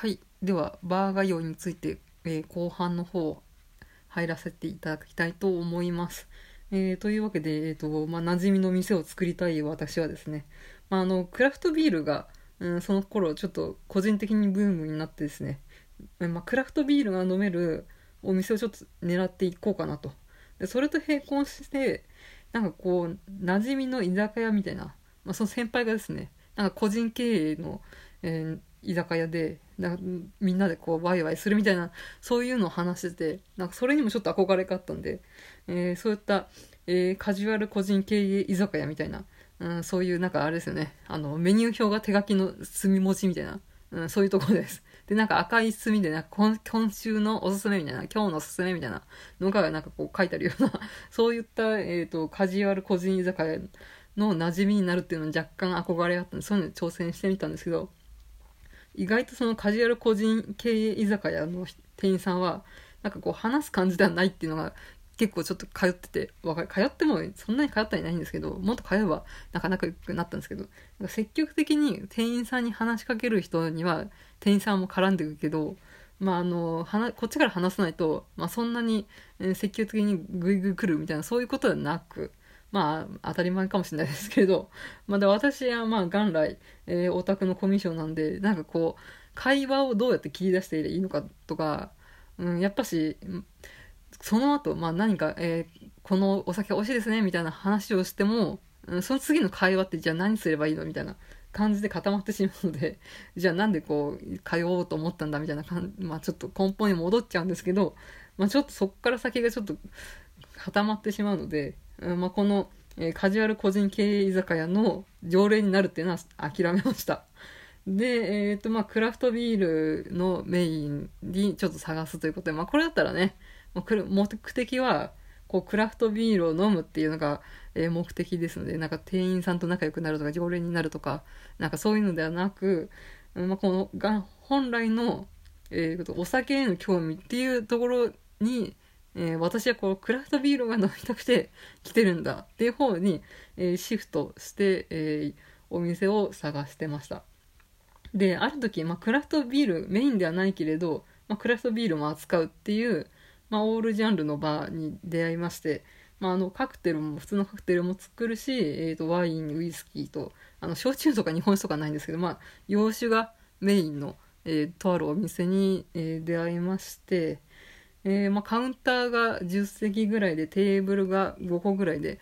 はい。では、バーガー用について、えー後半の方、入らせていただきたいと思います。えーというわけで、えっ、と、まあ、馴染みの店を作りたい私はですね、まあ、あの、クラフトビールが、うん、その頃、ちょっと個人的にブームになってですね、まあ、クラフトビールが飲めるお店をちょっと狙っていこうかなと。でそれと並行して、なんかこう、馴染みの居酒屋みたいな、まあ、その先輩がですね、なんか個人経営の、えー居酒屋でなみんなでこうワイワイするみたいなそういうのを話しててなんかそれにもちょっと憧れがあったんで、えーそういった、えーカジュアル個人経営居酒屋みたいな、うん、そういうなんかあれですよね。あのメニュー表が手書きの墨文字みたいな、うん、そういうところです。でなんか赤い墨でなんか今今週のおすすめみたいな今日のおすすめみたいなのがなんかこう書いてあるような そういった、えー、とカジュアル個人居酒屋の馴染みになるっていうのに若干憧れがあったんでそういうのに挑戦してみたんですけど意外とそのカジュアル個人経営居酒屋の店員さんはなんかこう話す感じではないっていうのが結構ちょっと通ってて通ってもそんなに通ったりないんですけどもっと通えばなかなか良くなったんですけど積極的に店員さんに話しかける人には店員さんも絡んでくるけどまああのこっちから話さないと、まあ、そんなに積極的にグイグイ来るみたいなそういうことはなくまあ当たり前かもしれないですけど、まあ、で私はまあ元来、えーオタクのコミュ障なんでなんかこう会話をどうやって切り出していいのかとか、うん、やっぱしその後、まあ何か、えーこのお酒美味しいですねみたいな話をしても、うん、その次の会話ってじゃあ何すればいいのみたいな感じで固まってしまうので じゃあなんでこう通おうと思ったんだみたいな感まあちょっと根本に戻っちゃうんですけど、まあ、ちょっとそこから先がちょっと固まってしまうので、まあ、この、えカジュアル個人経営居酒屋の常連になるっていうのは諦めました。で、えっ、と、まあ、クラフトビールのメインにちょっと探すということで、まあ、これだったらね、もうくる目的は、こう、クラフトビールを飲むっていうのが、えー目的ですので、なんか店員さんと仲良くなるとか、常連になるとか、なんかそういうのではなく、まあ、このが、本来の、えー、お酒への興味っていうところに、えー私はこうクラフトビールが飲みたくて来てるんだっていう方に、えーシフトして、えーお店を探してました。である時、まあ、クラフトビールメインではないけれど、まあ、クラフトビールも扱うっていう、まあ、オールジャンルのバーに出会いまして、まあ、あのカクテルも普通のカクテルも作るし、えー、とワインウイスキーとあの焼酎とか日本酒とかないんですけど、まあ、洋酒がメインの、えーとあるお店に、えー出会いまして、えーまあ、カウンターが10席ぐらいでテーブルが5個ぐらいで、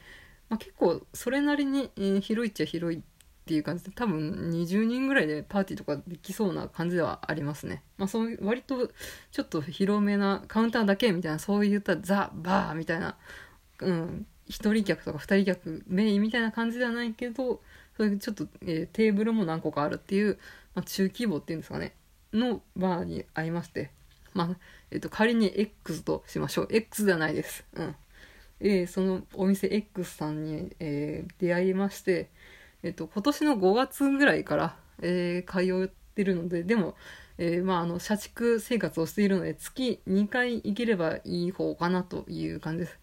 まあ、結構それなりに、えー広いっちゃ広いっていう感じで多分20人ぐらいでパーティーとかできそうな感じではありますね、まあ、そういう割とちょっと広めなカウンターだけみたいなそういったザ・バーみたいな、うん、一人客とか二人客メインみたいな感じではないけどそういうちょっと、えーテーブルも何個かあるっていう、まあ、中規模っていうんですかねのバーに会いまして。まあえっと、仮に X としましょう。X ではないです。うん。えーそのお店 X さんに、えー出会いまして、えっと、今年の5月ぐらいから、えー通ってるので、でも、えーまあ、あの、社畜生活をしているので、月2回行ければいい方かなという感じです。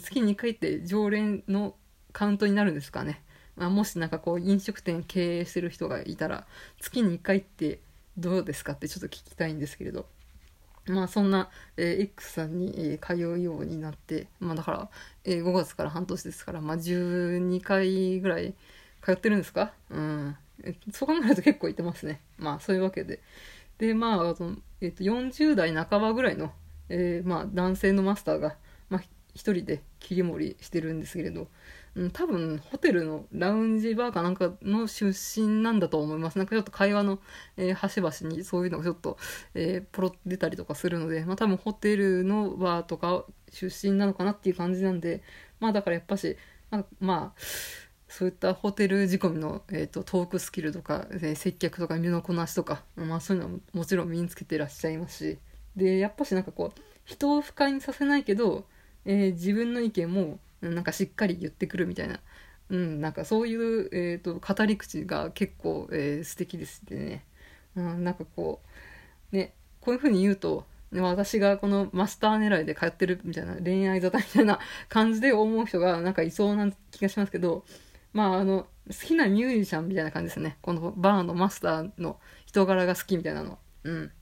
月2回って常連のカウントになるんですかね。まあ、もしなんかこう、飲食店経営してる人がいたら、月に1回ってどうですかってちょっと聞きたいんですけれど。まあそんな、えー X さんに、えー通うようになって、まあだから、えー5月から半年ですから、まあ12回ぐらい通ってるんですか？うん。そう考えると結構行ってますね。まあそういうわけで。で、まあ、あのえっと40代半ばぐらいの、えーまあ男性のマスターが、まあ一人で切り盛りしてるんですけれど、うん、多分ホテルのラウンジバーかなんかの出身なんだと思います。なんかちょっと会話の、えー端々にそういうのがちょっと、えーポロッと出たりとかするので、まあ、多分ホテルのバーとか出身なのかなっていう感じなんでまあだからやっぱしまあ、まあそういったホテル仕込みの、えー、とトークスキルとか、えー接客とか身のこなしとか、まあ、そういうのももちろん身につけてらっしゃいますし。でやっぱしなんかこう人を不快にさせないけど、えー自分の意見もなんかしっかり言ってくるみたいな、うん、なんかそういう、えー、と語り口が結構、えー素敵ですね、うん、なんかこうねこういうふうに言うと私がこのマスター狙いで通ってるみたいな恋愛沙汰みたいな 感じで思う人がなんかいそうな気がしますけどまああの好きなミュージシャンみたいな感じですね。このバーのマスターの人柄が好きみたいなの。うん。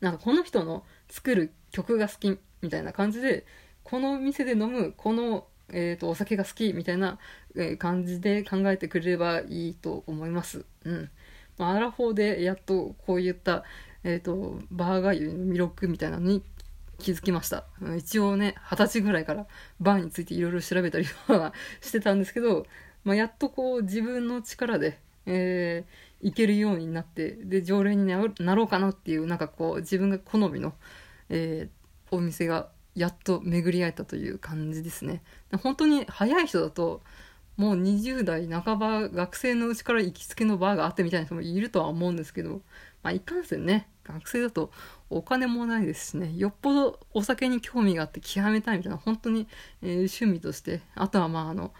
なんかこの人の作る曲が好きみたいな感じでこの店で飲むこの、えーと、お酒が好きみたいな、え感じで考えてくれればいいと思います。うんまあ、アラフォーでやっとこういった、えーと、バーガー湯の魅力みたいなのに気づきました。一応ね、二十歳ぐらいからバーについていろいろ調べたりは してたんですけど、まあ、やっとこう自分の力で、えー、いけるようになって、で、常連になろうかなっていう、なんかこう自分が好みの、えー、お店がやっと巡り合えたという感じですね。本当に早い人だと、もう20代半ば学生のうちから行きつけのバーがあってみたいな人もいるとは思うんですけど、まあ、いかんせんね、学生だとお金もないですしね、よっぽどお酒に興味があって極めたいみたいな、本当に、えー、趣味として、あとはまああの、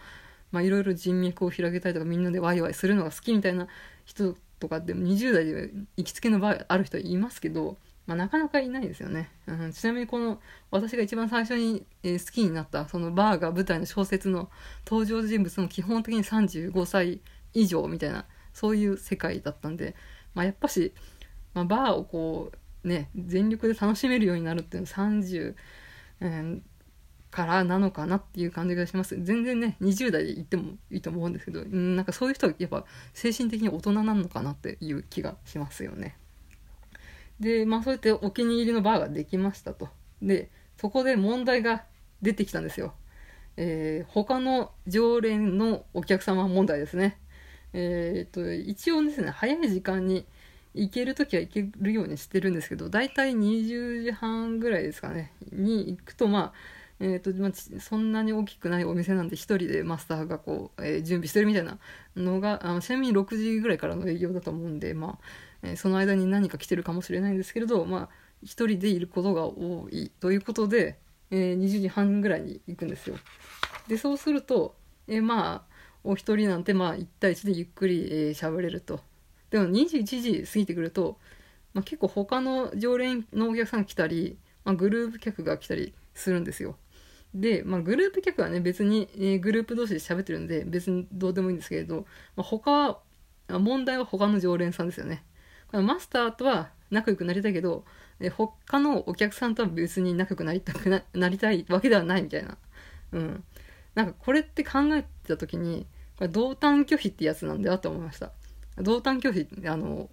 まあいろいろ人脈を広げたいとかみんなでワイワイするのが好きみたいな人とかでも20代で行きつけのバーある人いますけど、まあ、なかなかいないですよね、うん。ちなみにこの私が一番最初に、え、好きになったそのバーが舞台の小説の登場人物も基本的に35歳以上みたいなそういう世界だったんで、まあ、やっぱし、まあ、バーをこうね全力で楽しめるようになるっていうのは30、えー、からなのかなっていう感じがします。全然ね20代で行ってもいいと思うんですけど、うん、なんかそういう人はやっぱ精神的に大人なのかなっていう気がしますよね。で、まあそうやってお気に入りのバーができましたと。で、そこで問題が出てきたんですよ。えー、他の常連のお客様問題ですね。えー、っと、一応ですね、早い時間に行けるときは行けるようにしてるんですけど、だいたい20時半ぐらいですかね、に行くと、まあ、えーとまあ、そんなに大きくないお店なんで1人でマスターがこう、えー、準備してるみたいなのがあのちなみに6時ぐらいからの営業だと思うんで、まあえ、その間に何か来てるかもしれないんですけれど、まあ、1人でいることが多いということで、えー、20時半ぐらいに行くんですよ。でそうすると、えまあお一人なんてまあ1対1でゆっくり喋、えー、れると。でも21時過ぎてくると、まあ、結構他の常連のお客さんが来たり、まあ、グループ客が来たりするんですよ。で、まあ、グループ客はね、別に、えー、グループ同士で喋ってるんで、別にどうでもいいんですけれど、まあ、他は、問題は他の常連さんですよね。マスターとは仲良くなりたいけど、え、他のお客さんとは別に仲良くなりたくななりたいわけではないみたいな。うん。なんかこれって考えた時に、これ同担拒否ってやつなんだよと思いました。同担拒否、あの、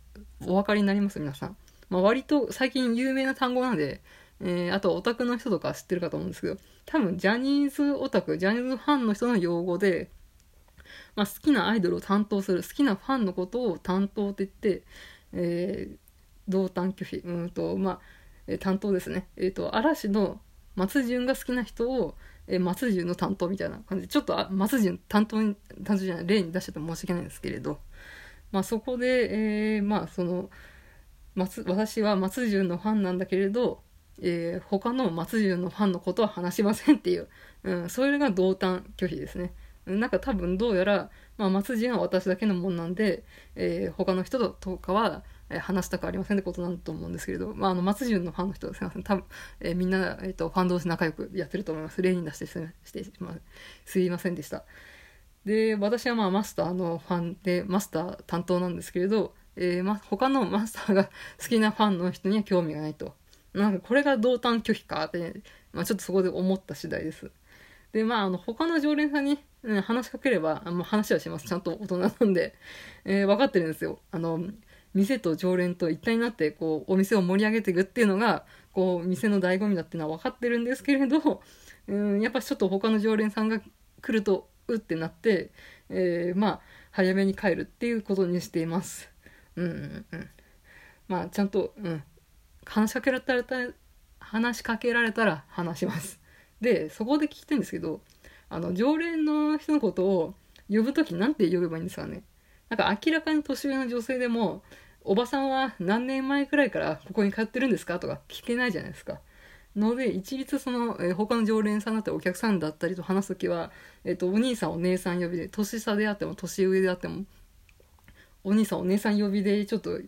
お分かりになります？皆さん。まあ、割と最近有名な単語なんで、えー、あとオタクの人とか知ってるかと思うんですけど、多分ジャニーズオタク、ジャニーズファンの人の用語で、まあ、好きなアイドルを担当する、好きなファンのことを担当って言って、えー、同担拒否、うんと、まあ、えー、担当ですね。えっ、ー、と、嵐の松潤が好きな人を、えー、松潤の担当みたいな感じで、ちょっとあ松潤担当に、担当じゃない、例に出してて申し訳ないんですけれど、まあそこで、えー、まあその、松私は松潤のファンなんだけれど、えー、他の松潤のファンのことは話しませんっていう、うん、それが同担拒否ですね。なんか多分どうやら、まあ、松潤は私だけのもんなんで、えー、他の人とかは、え話したくありませんってことなんだと思うんですけれど、まあ、あの松潤のファンの人はすいません。多分、えー、みんな、えーと、ファン同士仲良くやってると思います。例に出してしてしますいませんでした。で私はまあマスターのファンでマスター担当なんですけれど、えーま、他のマスターが好きなファンの人には興味がないと。なんかこれが同担拒否かって、ねまあ、ちょっとそこで思った次第です。で、まあ、あの、他の常連さんに、ね、話しかければ、もう話はします。ちゃんと大人なんで、えー、分かってるんですよ。あの、店と常連と一体になって、こう、お店を盛り上げていくっていうのが、こう、店の醍醐味だっていうのは分かってるんですけれど、うん、やっぱちょっと他の常連さんが来ると、うってなって、えー、まあ、早めに帰るっていうことにしています。うんうんうん。まあ、ちゃんと、うん、話しかけられたら、話しかけられたら話します。で、そこで聞いてるんですけど、あの、常連の人のことを呼ぶときなんて呼べばいいんですかね？なんか明らかに年上の女性でも、おばさんは何年前くらいからここに通ってるんですか？とか聞けないじゃないですか。ので、一律その、えー、他の常連さんだったりお客さんだったりと話すときは、えっ、ー、と、お兄さんお姉さん呼びで、年下であっても年上であっても、お兄さんお姉さん呼びでちょっと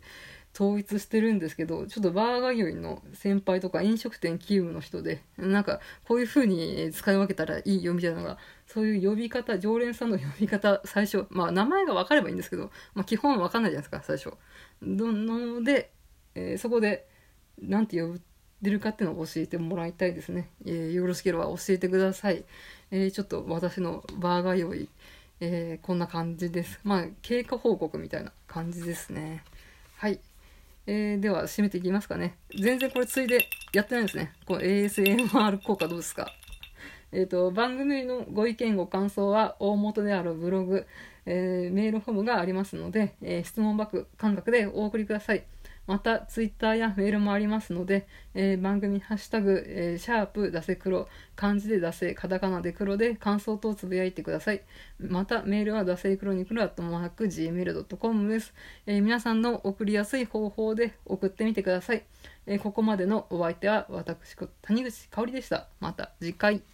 統一してるんですけど、ちょっとバーガー業の先輩とか飲食店勤務の人で、なんかこういう風に使い分けたらいいよみたいなのが、そういう呼び方、常連さんの呼び方、最初、まあ名前が分かればいいんですけど、まあ基本分かんないじゃないですか、最初。ので、えー、そこで、なんて呼んでるかっていうのを教えてもらいたいですね。えー、よろしければ教えてください。えー、ちょっと私のバーガー用意、え、こんな感じです。まあ、経過報告みたいな感じですね。はい。えー、では、締めていきますかね。全然これついでやってないですね。この ASMR 効果どうですか？えっ、ー、と、番組のご意見ご感想は大元であるブログ、えー、メールフォームがありますので、えー、質問箱感覚でお送りください。また、ツイッターやメールもありますので、えー、番組ハッシュタグ、えー、シャープ、出せ黒、漢字で出せ、カタカナで黒で感想等つぶやいてください。また、メールは出せ黒に黒、アットマーク、gmail.com です、えー、皆さんの送りやすい方法で送ってみてください。えここまでのお相手は私、谷口香里でした。また次回。